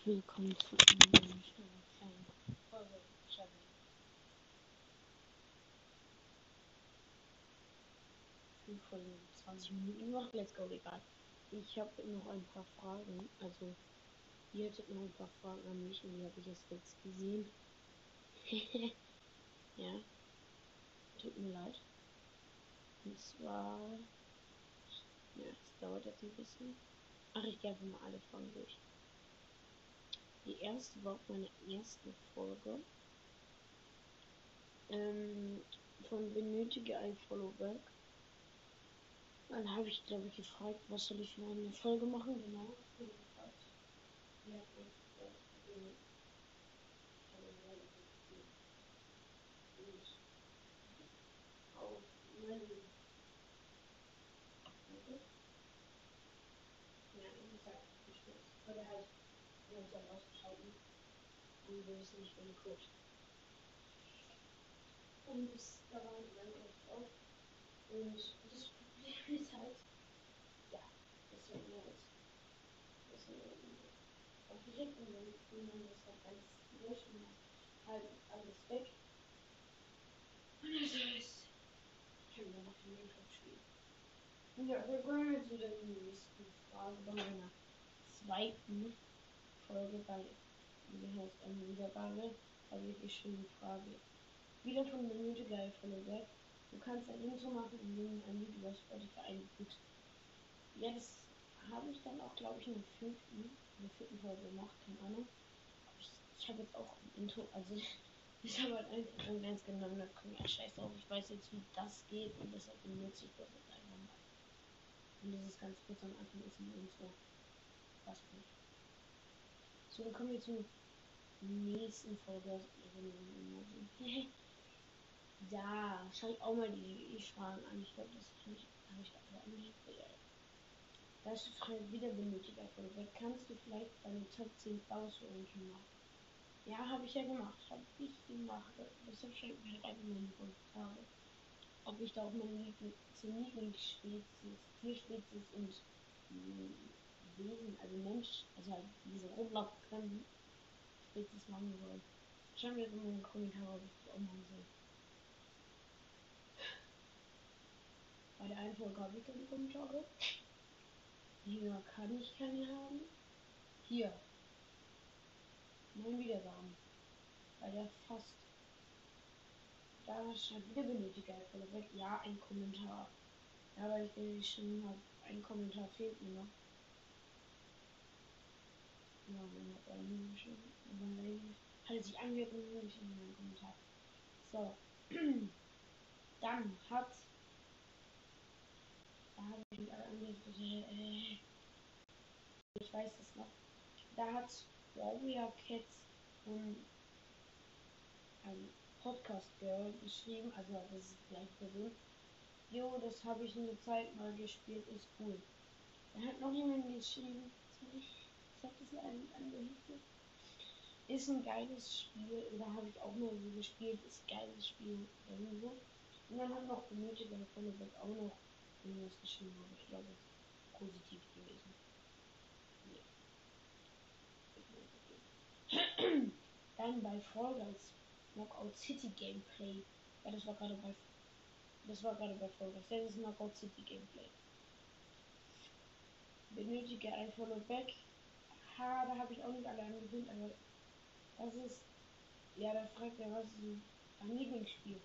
herzlich willkommen zu einer neuen Folge Challenge. Fünf Folgen, 20 Minuten gemacht, let's go, egal. Ich habe noch ein paar Fragen, also ihr hättet noch ein paar Fragen an mich und die habe ich erst jetzt gesehen. ja, tut mir leid. Und zwar, ja, es dauert jetzt ein bisschen. Ach, ich gehe einfach mal alle Fragen durch. Die erste war auch meine erste Folge. Ähm, von benötige ein Followback. Dann habe ich, glaube ich, gefragt, was soll ich für eine Folge machen? Genau, gefragt. Die hat mir gesagt, also, ich habe leider gesehen. Und auf meinem Ja, ich muss halt gespielt. Oder halt wir haben es dann ausgeschaltet. Und wir wissen nicht, wer geguckt. Und das, da waren die dann auch drauf. Und das Problem ist halt, ja, das sollten wir halt, das sollten wir auch direkt und dann will man das halt ganz löschen und halt alles weg. Und das heißt, ich kann ja noch kein Minecraft spielen. Ja, wir kommen jetzt zu der nächsten Frage bei meiner zweiten Folge wie heißt eine Wiedergabe, habe ich geschrieben Frage. Wieder von Minute geil Followback. Du kannst ein Intro machen, indem du ein Video bei Spotify einfügst. Ja, das habe ich dann auch, glaube ich, in der fünften, in der vierten Folge gemacht, keine Ahnung. Ich, ich habe jetzt auch ein Intro, also ich habe halt einfach ein ganz genommen, da komm ja scheiß drauf, ich weiß jetzt, wie das geht und deshalb benutze ich das jetzt einfach mal. Und dieses ganz kurz am Anfang ist ein Intro. Was gut. So, dann kommen wir zur nächsten Folge. da, schau ich auch mal die Fragen an. Ich glaube, das habe ich, hab ich alle angeklärt. Da ist Frage wieder benötigt. Folge. Kannst du vielleicht deine Top 10 Baus Ranking machen? Ja, habe ich ja gemacht. Habe ich gemacht. Deshalb schreibt mir einfach mal in die Kommentare, ob ich da auch meine Lieblings Lieblingsspezies, Tierspezies und Wesen, also Mensch, also halt diese Roblox können Spezies machen wollen. Schreiben wir in den Kommentaren, ob ich das auch machen soll. Bei der einen Folge habe ich keine Kommentare. Hier kann ich keine haben. Hier. Neun Wiedergaben. Bei der fast. Da schreibt wieder benötigt. Ja, ein Kommentar. Ja, weil ich geschrieben habe, ein Kommentar fehlt mir noch. Ja, man hat einen geschrieben. Hat er sich angehört und dann geschrieben in einem Kommentar. So. Dann hat. Da habe ich mich alle angehört. Äh, ich weiß es noch. Da hat Warrior Cats und ein Podcast Girl geschrieben. Also, das ist die gleiche Person. Jo, das habe ich eine Zeit mal gespielt. Ist cool. Da hat noch jemand geschrieben. Ich habe das leider nicht angeheftet. Ist ein geiles Spiel. Oder habe ich auch mal so gespielt. Ist ein geiles Spiel. Irgendwo. Und dann hat noch benötigt der Followback auch noch irgendwas geschrieben. Aber ich glaube, es ist positiv gewesen. Dann bei Fall Guys Knockout City Gameplay. Ja, das war gerade bei das war gerade bei Fall Guys. Das ist Knockout City Gameplay. Benötige ein Followback Ha, da habe ich auch nicht alle angewöhnt, aber das ist. Ja, da fragt er, was ist dein Lieblingsspiel?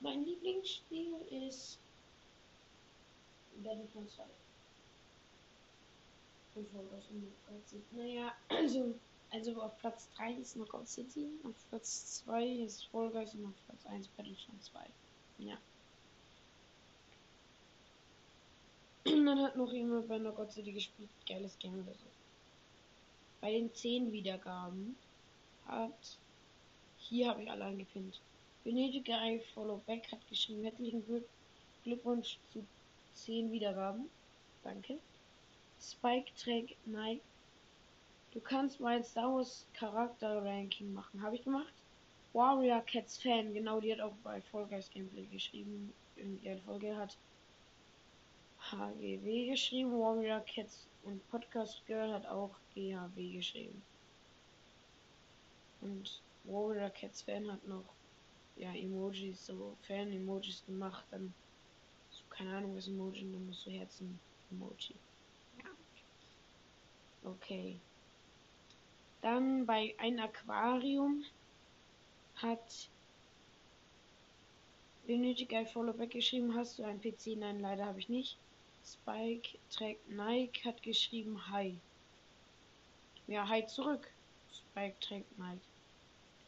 Mein Lieblingsspiel ist Battlefront 2. Und Vollgas und Knockout City. Naja, also, also auf Platz 3 ist Knockout City, auf Platz 2 ist Fall Guys und auf Platz 1 Battlefront 2. Ja. Und dann hat noch jemand bei Knockout City gespielt. Geiles Game oder so bei den 10 Wiedergaben hat. Hier habe ich alle angepinnt. Benötige ein Followback hat geschrieben. Herzlichen Glückwunsch zu 10 Wiedergaben. Danke. Spike Track Nike. Du kannst mein Star Wars Charakter Ranking machen. Habe ich gemacht. Warrior Cats Fan, genau, die hat auch bei Fall Guys Gameplay geschrieben. Ihre Folge hat HGW geschrieben, Warrior Cats und Podcast Girl hat auch GHW geschrieben. Und Warrior Cats Fan hat noch ja Emojis, so Fan-Emojis gemacht, dann so, keine Ahnung was Emoji, dann musst du Herzen-Emoji. Ja. Okay. Dann bei ein Aquarium hat benötigt ein Followback geschrieben. Hast du ein PC? Nein, leider habe ich nicht. Spike trägt Nike hat geschrieben Hi. Ja, Hi zurück. Spike trägt Nike.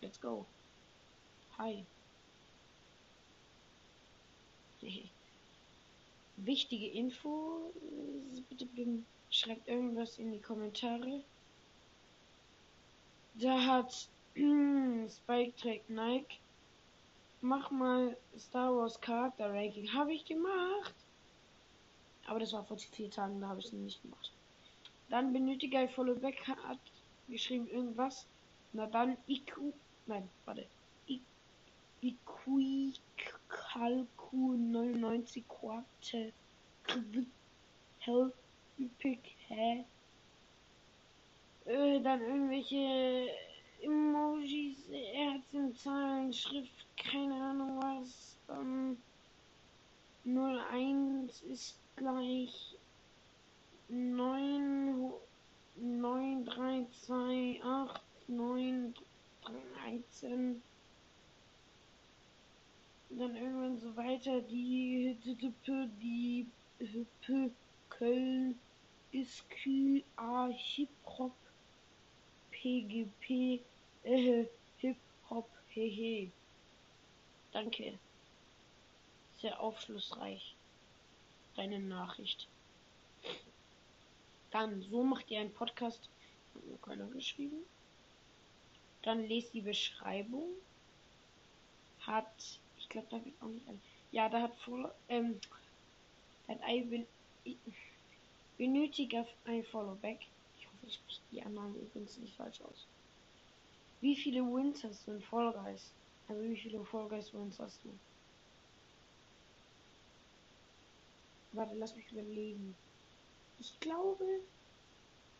Let's go. Hi. Wichtige Info. Bitte schreibt irgendwas in die Kommentare. Da hat Spike trägt Nike. Mach mal Star Wars Charakter Ranking. Habe ich gemacht. Aber das war vor vier Tagen, da habe ich es nicht gemacht. Dann benötige ich Followback hat geschrieben irgendwas. Na dann IQ. Nein, warte. IQ Kalku 99 Quarte. Hell Epic Hä? äh, dann irgendwelche Emojis, Herzen, Zahlen, Schrift, keine Ahnung was. Dann 01 ist gleich 9, 9, 3, 2, 8, 9, 13. Dann irgendwann so weiter, die die Hüppe Köln ist Q A Hip Hop PGP, äh, Hip-Hop, hehe. Danke. Sehr aufschlussreich. Deine Nachricht. Dann, so macht ihr einen Podcast. Keiner geschrieben. Dann lest die Beschreibung. Hat, ich glaube, da wird auch nicht ein. Ja, da hat voll, ähm, hat ein, benötigt ein Followback. Ich spreche die Annahmen übrigens nicht falsch aus. Wie viele Wins hast du in Fall Guys? Also wie viele Fall Guys Wins hast du? Warte, lass mich überlegen. Ich glaube,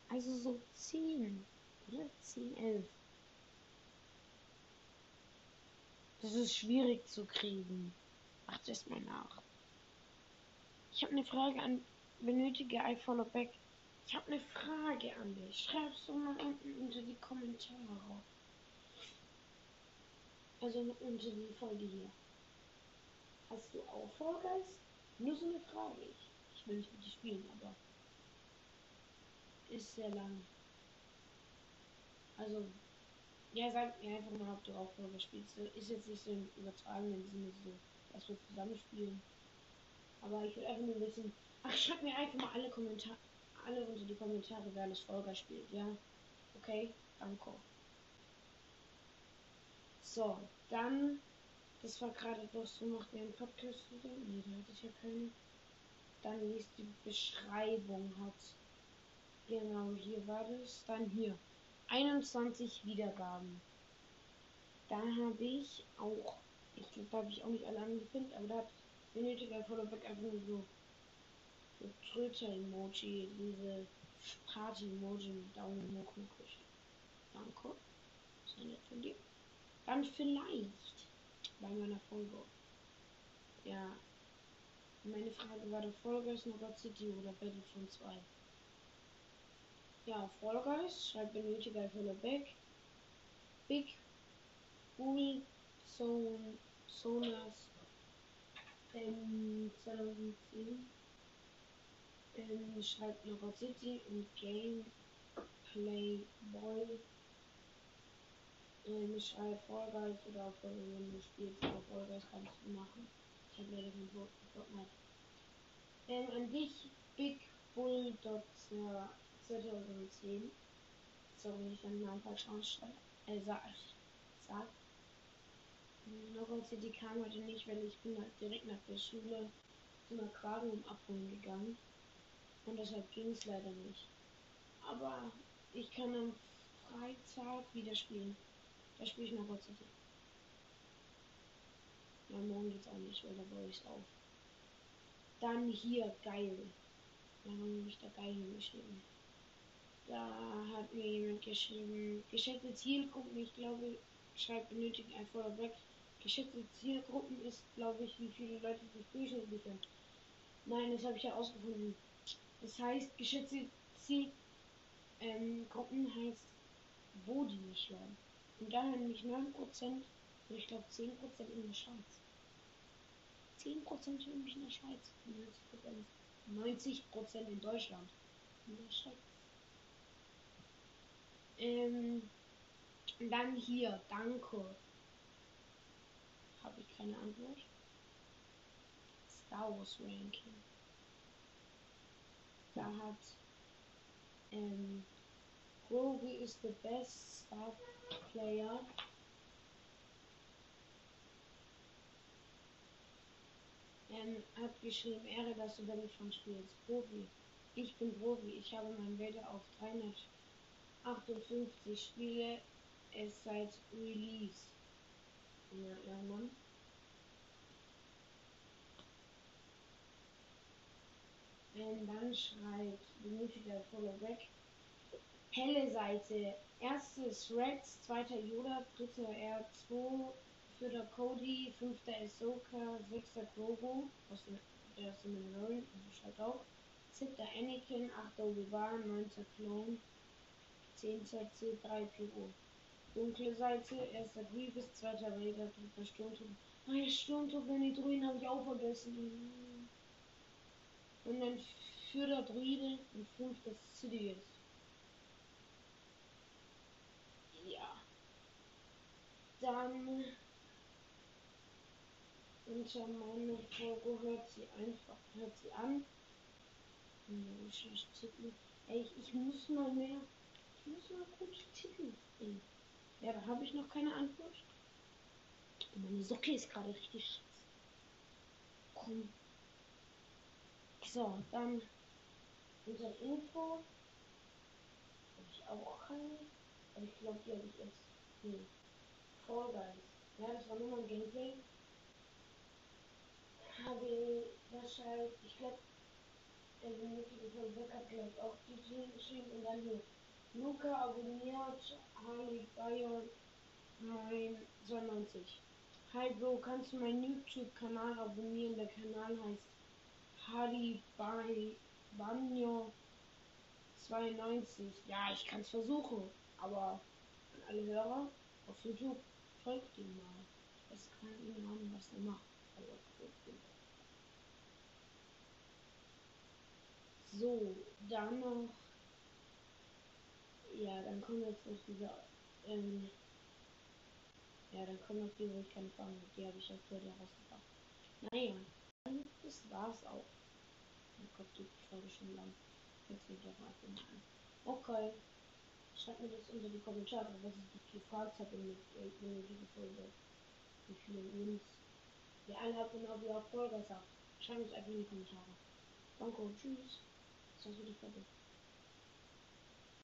also so 10 oder 10, 11. Das ist schwierig zu kriegen. Macht es mal nach. Ich habe eine Frage an benötige I follow back. Ich habe eine Frage an dich. Schreib's doch mal unten unter die Kommentare. Also unter die Folge hier. Hast du auch Guys? Nur so eine Frage. Ich, ich will nicht mit dir spielen, aber ist sehr lang. Also, ja, sag mir einfach mal, ob du auch Guys spielst. Ist jetzt nicht so im übertragenen Sinne so, dass wir zusammen spielen. Aber ich will einfach nur wissen. Ach, schreib mir einfach mal alle Kommentare alle unter die Kommentare, wer das Folger spielt, ja? Okay, danke. So, dann, das war gerade doch so, macht ihr einen Podcast wieder? Nee, da hatte ich ja keine. Dann liest die Beschreibung hat. Genau, hier war das. Dann hier. 21 Wiedergaben. Da habe ich auch, ich glaube, da habe ich auch nicht alle angepinnt, aber da hat benötiger Followback einfach nur so so Tröter-Emoji, diese Party-Emoji mit Daumen hoch noch geschickt. Danke. Sehr nett von dir. Dann vielleicht bei meiner Folge. Ja. Meine Frage war der Fall Guys noch City oder Battlefront 2. Ja, Fall Guys, schreibt benötiger Füller Back. Big Bull Zone Sonas ähm, 2010 ähm, schreibt Nova City und Gameplay Boy. Ähm, schreibt Fall Guys oder auch wenn du spielst auf Fall Guys kannst du machen. Ich habe leider kein Fortnite. Ähm, an dich Big Bull 2010. Sorry, wenn ich deinen Namen falsch ausschreibe. Äh, sag. sag. Nova City kam heute nicht, weil ich bin halt direkt nach der Schule zum Aquarium abholen gegangen. Und deshalb ging es leider nicht. Aber ich kann am Freitag wieder spielen. Da spiele ich noch City. Ja, morgen geht's auch nicht, weil da baue ich es auf. Dann hier, geil. Warum habe ich da geil hingeschrieben? Da hat mir jemand geschrieben, geschätzte Zielgruppen, ich glaube, schreibt benötigt ein Follow-back. Geschätzte Zielgruppen ist, glaube ich, wie viele Leute sich durchschnittlich hören. Nein, das habe ich ja ausgefunden. Das heißt, geschätzte Zielgruppen ähm, heißt, wo die mich hören. Und da hören mich 9%, oder ich glaube 10% in der Schweiz. 10% hören mich in der Schweiz. 90%, 90% in Deutschland. In der Schweiz. Ähm, dann hier, danke. Habe ich keine Antwort. Star Wars Ranking. Da hat ähm, Grogu is the best Star Player. Ähm, hat geschrieben, Ehre, dass du Battlefront spielst. Profi. Ich bin Profi. Ich habe mein Werte auf 358 Spiele es seit Release. Ja, Mann. Und dann schreibt benötigter Followback. Helle Seite. Erstes Reds, zweiter Yoda, dritter R2, vierter Cody, fünfter Ahsoka, sechster Grogu aus der aus dem Mandalorian, also schreibt auch. Siebter Anakin, achter Obi-Wan, neunter Clone, zehnter C3PO. Dunkle Seite, erster Grievous, zweiter Raider, dritter Sturmtrupp. Ah ja, Sturmtrupp, wenn die Druiden habe ich auch vergessen. Und dann vierter Druide und fünfter Sidious. Ja. Dann unter meine Folge hört sie einfach, hört sie an. No, schlecht tippen. Ey, ich, ich muss mal mehr, ich muss mal gut tippen. Ey. Ja, da habe ich noch keine Antwort. Meine Socke ist gerade richtig scheiße. Komm. So, dann unser Info. Habe ich auch keine. Aber ich glaube, die habe ich erst. Nee. Fall Guys. Ja, das war nur mal ein Gameplay. Habe wahrscheinlich, ich glaube, der benötigte von hat gleich auch die geschrieben und dann hier. Luca abonniert Harley Bayon 92. Hi Bro, kannst du meinen YouTube-Kanal abonnieren? Der Kanal heißt Harley Banyo 92. Ja, ich kann es versuchen, aber an alle Hörer auf YouTube folgt ihm mal. Es kann keine Ahnung, was er macht, aber folgt ihm So, dann noch ja, dann kommen jetzt noch diese, ähm, ja, dann kommen noch die, wo ich keine Fragen habe. Die habe ich jetzt heute rausgebracht. Naja, das war's auch. Mein Gott, die Folge schon lang. Jetzt mal an. Okay. Schreibt mir das unter die Kommentare, was ich die vier Fahrzeuge mit benötigen Folge. Wie viele Wins. Wer einhalb genau wie auch Folge sagt. Schreibt es einfach in die Kommentare. Danke und tschüss. Das war's wieder fertig.